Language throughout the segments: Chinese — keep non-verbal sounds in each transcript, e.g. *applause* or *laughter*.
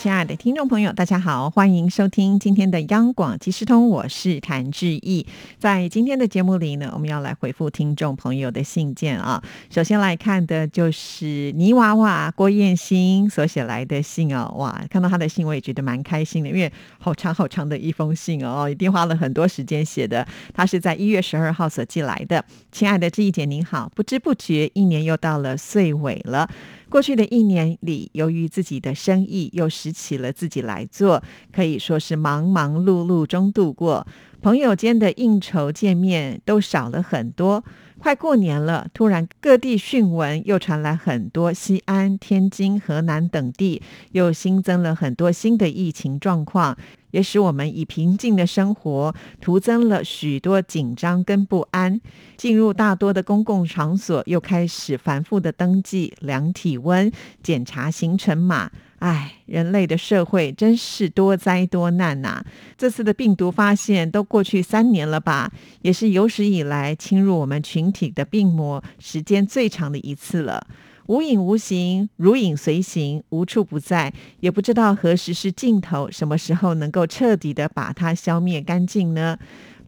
亲爱的听众朋友，大家好，欢迎收听今天的央广即时通，我是谭志毅。在今天的节目里呢，我们要来回复听众朋友的信件啊。首先来看的就是泥娃娃郭燕新所写来的信哦，哇，看到他的信我也觉得蛮开心的，因为好长好长的一封信哦，一定花了很多时间写的。他是在一月十二号所寄来的。亲爱的志毅姐您好，不知不觉一年又到了岁尾了。过去的一年里，由于自己的生意又拾起了自己来做，可以说是忙忙碌碌中度过。朋友间的应酬见面都少了很多。快过年了，突然各地讯闻又传来很多西安、天津、河南等地又新增了很多新的疫情状况。也使我们以平静的生活徒增了许多紧张跟不安。进入大多的公共场所，又开始反复的登记、量体温、检查行程码。唉，人类的社会真是多灾多难呐！这次的病毒发现都过去三年了吧，也是有史以来侵入我们群体的病魔时间最长的一次了。无影无形，如影随形，无处不在，也不知道何时是尽头，什么时候能够彻底的把它消灭干净呢？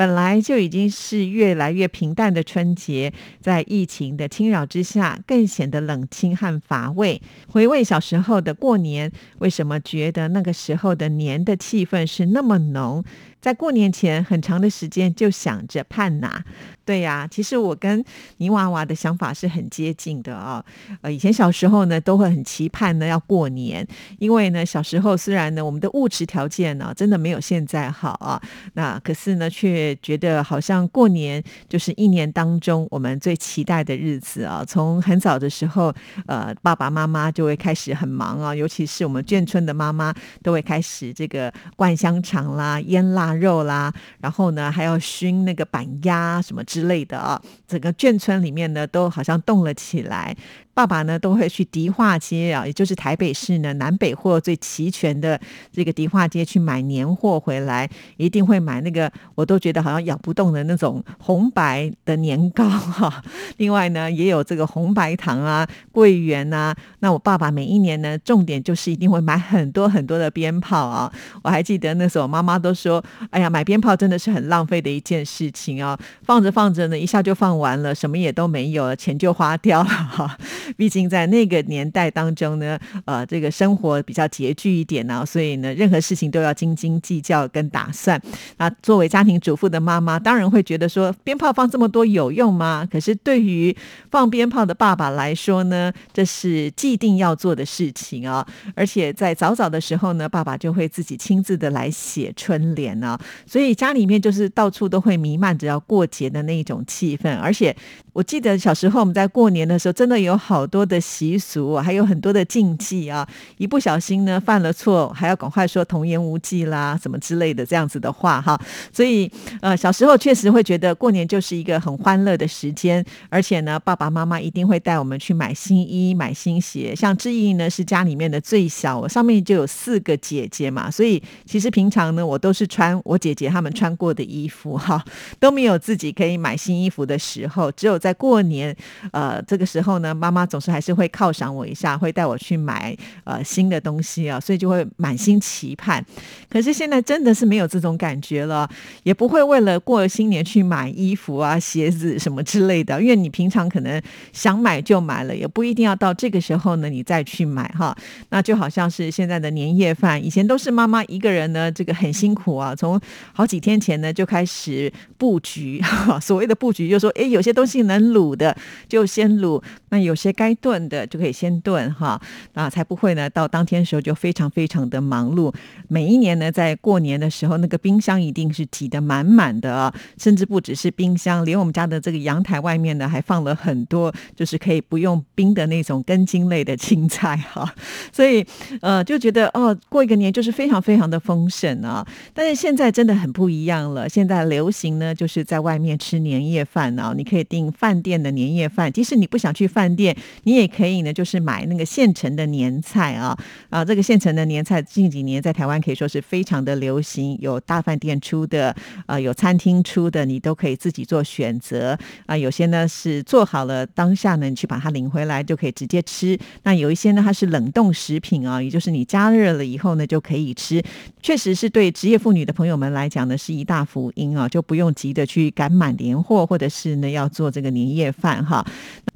本来就已经是越来越平淡的春节，在疫情的侵扰之下，更显得冷清和乏味。回味小时候的过年，为什么觉得那个时候的年的气氛是那么浓？在过年前很长的时间就想着盼哪，对呀，其实我跟泥娃娃的想法是很接近的啊。呃，以前小时候呢，都会很期盼呢要过年，因为呢小时候虽然呢我们的物质条件呢真的没有现在好啊，那可是呢却觉得好像过年就是一年当中我们最期待的日子啊。从很早的时候，呃，爸爸妈妈就会开始很忙啊，尤其是我们眷村的妈妈都会开始这个灌香肠啦、腌腊。肉啦，然后呢还要熏那个板鸭什么之类的啊，整个眷村里面呢都好像动了起来。爸爸呢都会去迪化街啊，也就是台北市呢南北货最齐全的这个迪化街去买年货回来，一定会买那个我都觉得好像咬不动的那种红白的年糕哈。*laughs* 另外呢也有这个红白糖啊、桂圆啊。那我爸爸每一年呢重点就是一定会买很多很多的鞭炮啊。我还记得那时候妈妈都说：“哎呀，买鞭炮真的是很浪费的一件事情啊，放着放着呢一下就放完了，什么也都没有了，钱就花掉了哈。” *laughs* 毕竟在那个年代当中呢，呃，这个生活比较拮据一点呢，所以呢，任何事情都要斤斤计较跟打算。那作为家庭主妇的妈妈，当然会觉得说，鞭炮放这么多有用吗？可是对于放鞭炮的爸爸来说呢，这是既定要做的事情啊。而且在早早的时候呢，爸爸就会自己亲自的来写春联啊，所以家里面就是到处都会弥漫着要过节的那一种气氛。而且我记得小时候我们在过年的时候，真的有好。好多的习俗，还有很多的禁忌啊！一不小心呢，犯了错，还要赶快说童言无忌啦，什么之类的这样子的话哈。所以，呃，小时候确实会觉得过年就是一个很欢乐的时间，而且呢，爸爸妈妈一定会带我们去买新衣、买新鞋。像志毅呢，是家里面的最小，我上面就有四个姐姐嘛，所以其实平常呢，我都是穿我姐姐她们穿过的衣服哈，都没有自己可以买新衣服的时候，只有在过年，呃，这个时候呢，妈妈。他总是还是会犒赏我一下，会带我去买呃新的东西啊，所以就会满心期盼。可是现在真的是没有这种感觉了，也不会为了过新年去买衣服啊、鞋子什么之类的，因为你平常可能想买就买了，也不一定要到这个时候呢你再去买哈。那就好像是现在的年夜饭，以前都是妈妈一个人呢，这个很辛苦啊，从好几天前呢就开始布局。*laughs* 所谓的布局，就是说，哎，有些东西能卤的就先卤，那有些。该炖的就可以先炖哈，啊，才不会呢到当天的时候就非常非常的忙碌。每一年呢，在过年的时候，那个冰箱一定是挤得满满的，甚至不只是冰箱，连我们家的这个阳台外面呢，还放了很多就是可以不用冰的那种根茎类的青菜哈。*laughs* 所以呃，就觉得哦，过一个年就是非常非常的丰盛啊。但是现在真的很不一样了，现在流行呢就是在外面吃年夜饭啊，你可以订饭店的年夜饭，即使你不想去饭店。你也可以呢，就是买那个现成的年菜啊啊，这个现成的年菜近几年在台湾可以说是非常的流行，有大饭店出的啊，有餐厅出的，你都可以自己做选择啊。有些呢是做好了当下呢，你去把它领回来就可以直接吃。那有一些呢，它是冷冻食品啊，也就是你加热了以后呢就可以吃。确实是对职业妇女的朋友们来讲呢，是一大福音啊，就不用急着去赶满年货，或者是呢要做这个年夜饭哈。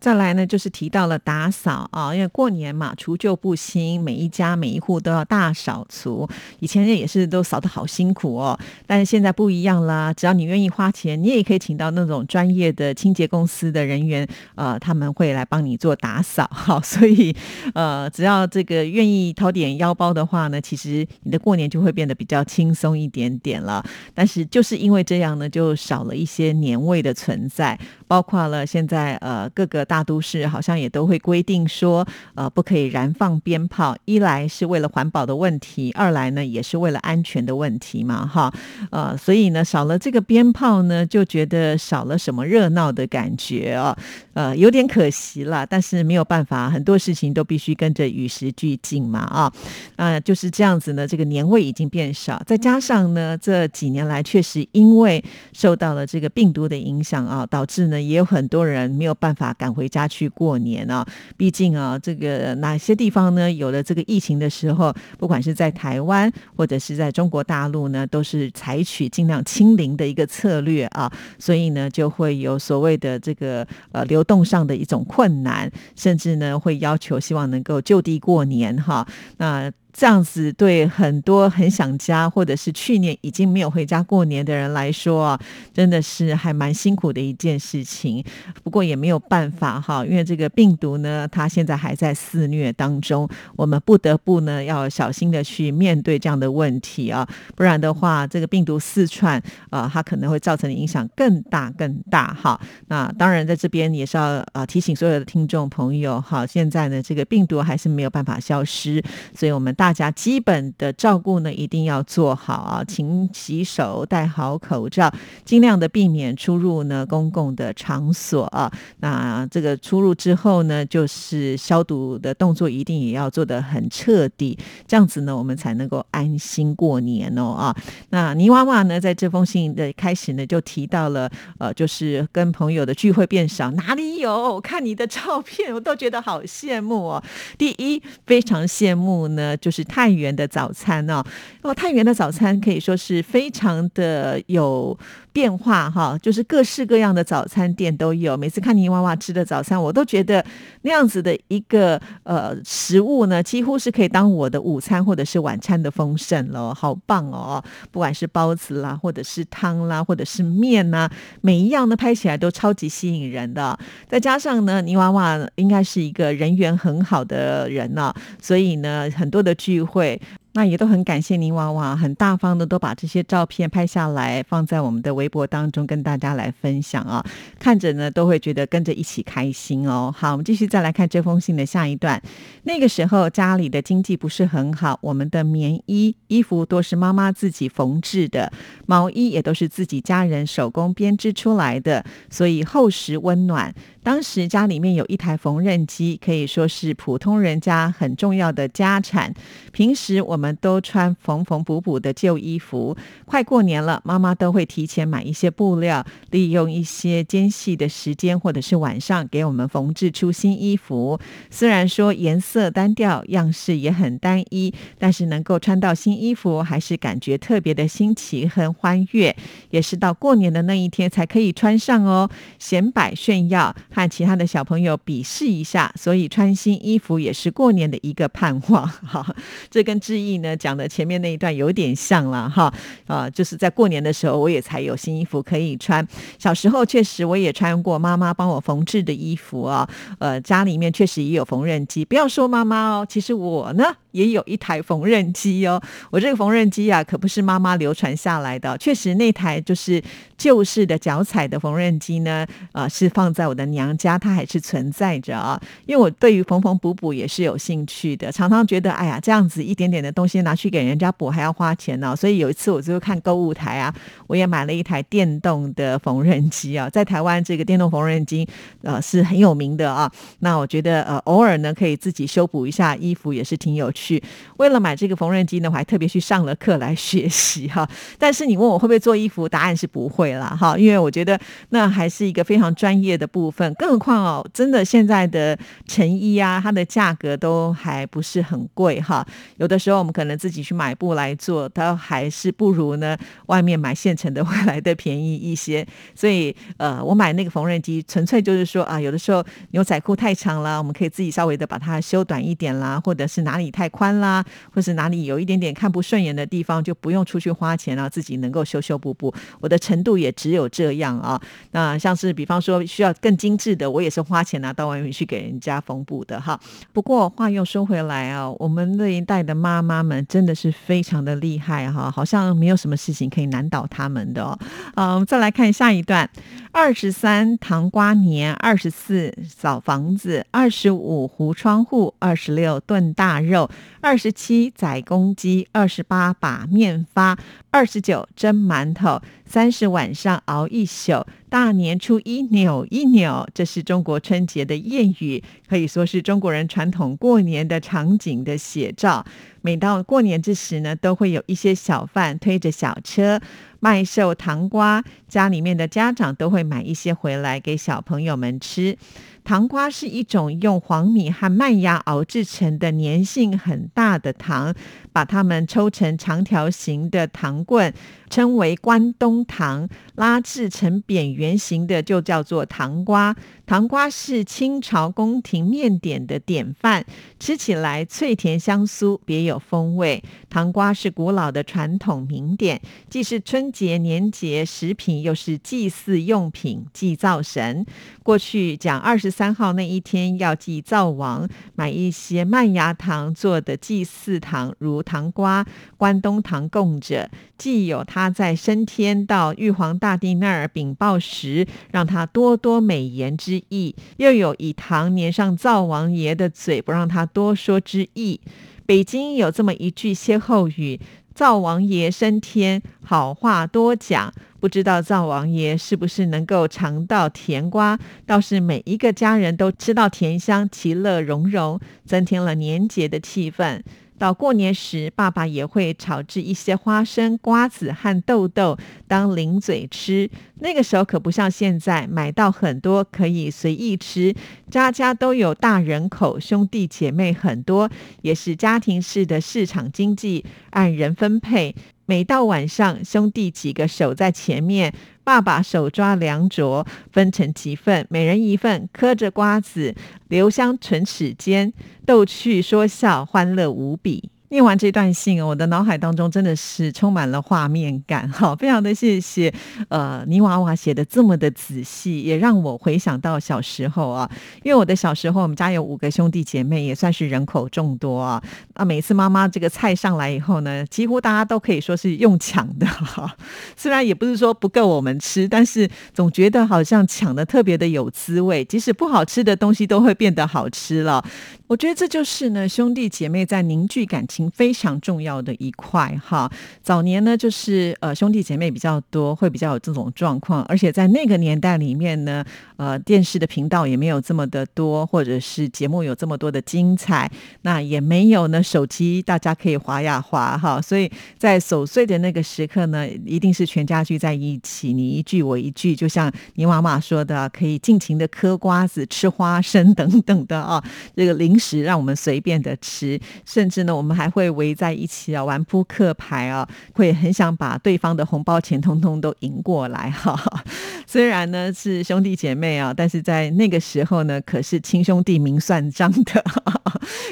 再来呢，就是提到了打扫啊，因为过年嘛，除旧布新，每一家每一户都要大扫除。以前也是都扫得好辛苦哦，但是现在不一样啦，只要你愿意花钱，你也可以请到那种专业的清洁公司的人员，呃，他们会来帮你做打扫。好，*laughs* 所以呃，只要这个愿意掏点腰包的话呢，其实你的过年就会变得比较轻松一点点了。但是就是因为这样呢，就少了一些年味的存在。包括了现在呃各个大都市好像也也都会规定说呃不可以燃放鞭炮，一来是为了环保的问题，二来呢也是为了安全的问题嘛哈呃所以呢少了这个鞭炮呢就觉得少了什么热闹的感觉啊呃有点可惜了，但是没有办法，很多事情都必须跟着与时俱进嘛啊啊就是这样子呢，这个年味已经变少，再加上呢这几年来确实因为受到了这个病毒的影响啊，导致呢。也有很多人没有办法赶回家去过年年啊，毕竟啊，这个哪些地方呢有了这个疫情的时候，不管是在台湾或者是在中国大陆呢，都是采取尽量清零的一个策略啊，所以呢就会有所谓的这个呃流动上的一种困难，甚至呢会要求希望能够就地过年哈，那。这样子对很多很想家，或者是去年已经没有回家过年的人来说啊，真的是还蛮辛苦的一件事情。不过也没有办法哈，因为这个病毒呢，它现在还在肆虐当中，我们不得不呢要小心的去面对这样的问题啊，不然的话，这个病毒四串啊，它可能会造成的影响更大更大哈。那当然在这边也是要啊提醒所有的听众朋友哈，现在呢这个病毒还是没有办法消失，所以我们大。大家基本的照顾呢，一定要做好啊，勤洗手，戴好口罩，尽量的避免出入呢公共的场所啊。那这个出入之后呢，就是消毒的动作一定也要做得很彻底，这样子呢，我们才能够安心过年哦啊。那泥娃娃呢，在这封信的开始呢，就提到了呃，就是跟朋友的聚会变少，哪里有？看你的照片，我都觉得好羡慕哦。第一，非常羡慕呢，就。是是太原的早餐哦，那么太原的早餐可以说是非常的有变化哈，就是各式各样的早餐店都有。每次看泥娃娃吃的早餐，我都觉得那样子的一个呃食物呢，几乎是可以当我的午餐或者是晚餐的丰盛了，好棒哦！不管是包子啦，或者是汤啦，或者是面呐，每一样呢拍起来都超级吸引人的。再加上呢，泥娃娃应该是一个人缘很好的人呢，所以呢，很多的。聚会。那也都很感谢您娃娃，很大方的都把这些照片拍下来，放在我们的微博当中跟大家来分享啊。看着呢，都会觉得跟着一起开心哦。好，我们继续再来看这封信的下一段。那个时候家里的经济不是很好，我们的棉衣衣服都是妈妈自己缝制的，毛衣也都是自己家人手工编织出来的，所以厚实温暖。当时家里面有一台缝纫机，可以说是普通人家很重要的家产。平时我们。我们都穿缝缝补补的旧衣服，快过年了，妈妈都会提前买一些布料，利用一些间隙的时间或者是晚上给我们缝制出新衣服。虽然说颜色单调，样式也很单一，但是能够穿到新衣服，还是感觉特别的新奇和欢悦。也是到过年的那一天才可以穿上哦，显摆炫耀，和其他的小朋友比试一下。所以穿新衣服也是过年的一个盼望。*laughs* 哈，这跟志毅。呢讲的前面那一段有点像了哈啊，就是在过年的时候，我也才有新衣服可以穿。小时候确实我也穿过妈妈帮我缝制的衣服啊，呃，家里面确实也有缝纫机。不要说妈妈哦，其实我呢也有一台缝纫机哦。我这个缝纫机啊，可不是妈妈流传下来的，确实那台就是旧式的脚踩的缝纫机呢，呃，是放在我的娘家，它还是存在着啊。因为我对于缝缝补补也是有兴趣的，常常觉得，哎呀，这样子一点点的东西拿去给人家补还要花钱呢。所以有一次我就看购物台啊，我也买了一台电动的缝纫机啊，在台湾这个电动缝纫机呃是很有名的啊。那我觉得呃偶尔呢可以自己修补一下衣服也是挺有趣。去为了买这个缝纫机呢，我还特别去上了课来学习哈。但是你问我会不会做衣服，答案是不会了哈，因为我觉得那还是一个非常专业的部分。更何况哦，真的现在的成衣啊，它的价格都还不是很贵哈。有的时候我们可能自己去买布来做，它还是不如呢外面买现成的 *laughs* 会来的便宜一些。所以呃，我买那个缝纫机，纯粹就是说啊，有的时候牛仔裤太长了，我们可以自己稍微的把它修短一点啦，或者是哪里太宽啦，或是哪里有一点点看不顺眼的地方，就不用出去花钱了，自己能够修修补补。我的程度也只有这样啊。那像是比方说需要更精致的，我也是花钱拿到外面去给人家缝补的哈。不过话又说回来啊，我们那一代的妈妈们真的是非常的厉害哈，好像没有什么事情可以难倒他们的哦。啊，再来看下一段：二十三糖瓜年，二十四扫房子，二十五糊窗户，二十六炖大肉，二十七宰公鸡，二十八把面发，二十九蒸馒头，三十晚上熬一宿，大年初一扭一扭。这是中国春节的谚语，可以说是中国人传统过年的场景的写照。每到过年之时呢，都会有一些小贩推着小车卖售糖瓜，家里面的家长都会买一些回来给小朋友们吃。糖瓜是一种用黄米和麦芽熬制成的粘性很大的糖，把它们抽成长条形的糖棍，称为关东糖；拉制成扁圆形的就叫做糖瓜。糖瓜是清朝宫廷面点的典范，吃起来脆甜香酥，别有风味。糖瓜是古老的传统名点，既是春节年节食品，又是祭祀用品，祭灶神。过去讲二十三号那一天要祭灶王，买一些麦芽糖做的祭祀糖，如糖瓜、关东糖供着，既有他在升天到玉皇大帝那儿禀报时，让他多多美言之之意，又有以糖粘上灶王爷的嘴，不让他多说之意。北京有这么一句歇后语。灶王爷升天，好话多讲。不知道灶王爷是不是能够尝到甜瓜？倒是每一个家人都吃到甜香，其乐融融，增添了年节的气氛。到过年时，爸爸也会炒制一些花生、瓜子和豆豆当零嘴吃。那个时候可不像现在，买到很多可以随意吃，家家都有大人口，兄弟姐妹很多，也是家庭式的市场经济，按人分配。每到晚上，兄弟几个守在前面，爸爸手抓凉镯，分成几份，每人一份，嗑着瓜子，留香唇齿间，逗趣说笑，欢乐无比。念完这段信，我的脑海当中真的是充满了画面感，*laughs* 哈，非常的谢谢，呃，泥娃娃写的这么的仔细，也让我回想到小时候啊，因为我的小时候，我们家有五个兄弟姐妹，也算是人口众多啊，啊，每次妈妈这个菜上来以后呢，几乎大家都可以说是用抢的，哈，*laughs* 虽然也不是说不够我们吃，但是总觉得好像抢的特别的有滋味，即使不好吃的东西都会变得好吃了。我觉得这就是呢，兄弟姐妹在凝聚感情非常重要的一块哈。早年呢，就是呃兄弟姐妹比较多，会比较有这种状况，而且在那个年代里面呢，呃电视的频道也没有这么的多，或者是节目有这么多的精彩，那也没有呢手机大家可以划呀划哈。所以在守岁的那个时刻呢，一定是全家聚在一起，你一句我一句，就像你妈妈说的，可以尽情的嗑瓜子、吃花生 *laughs* 等等的啊，这个零。食让我们随便的吃，甚至呢，我们还还会围在一起啊玩扑克牌啊，会很想把对方的红包钱通通都赢过来哈。*laughs* 虽然呢是兄弟姐妹啊，但是在那个时候呢，可是亲兄弟明算账的。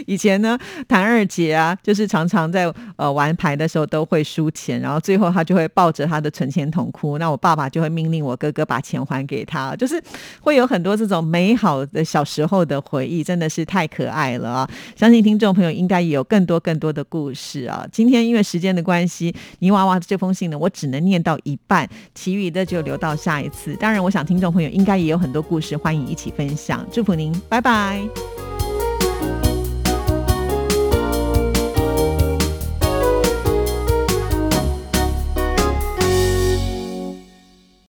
以前呢，谭二姐啊，就是常常在呃玩牌的时候都会输钱，然后最后她就会抱着她的存钱筒哭。那我爸爸就会命令我哥哥把钱还给他，就是会有很多这种美好的小时候的回忆，真的是太可爱了啊！相信听众朋友应该也有更多更多的故事啊。今天因为时间的关系，泥娃娃的这封信呢，我只能念到一半，其余的就留到下一次。当然，我想听众朋友应该也有很多故事，欢迎一起分享。祝福您，拜拜。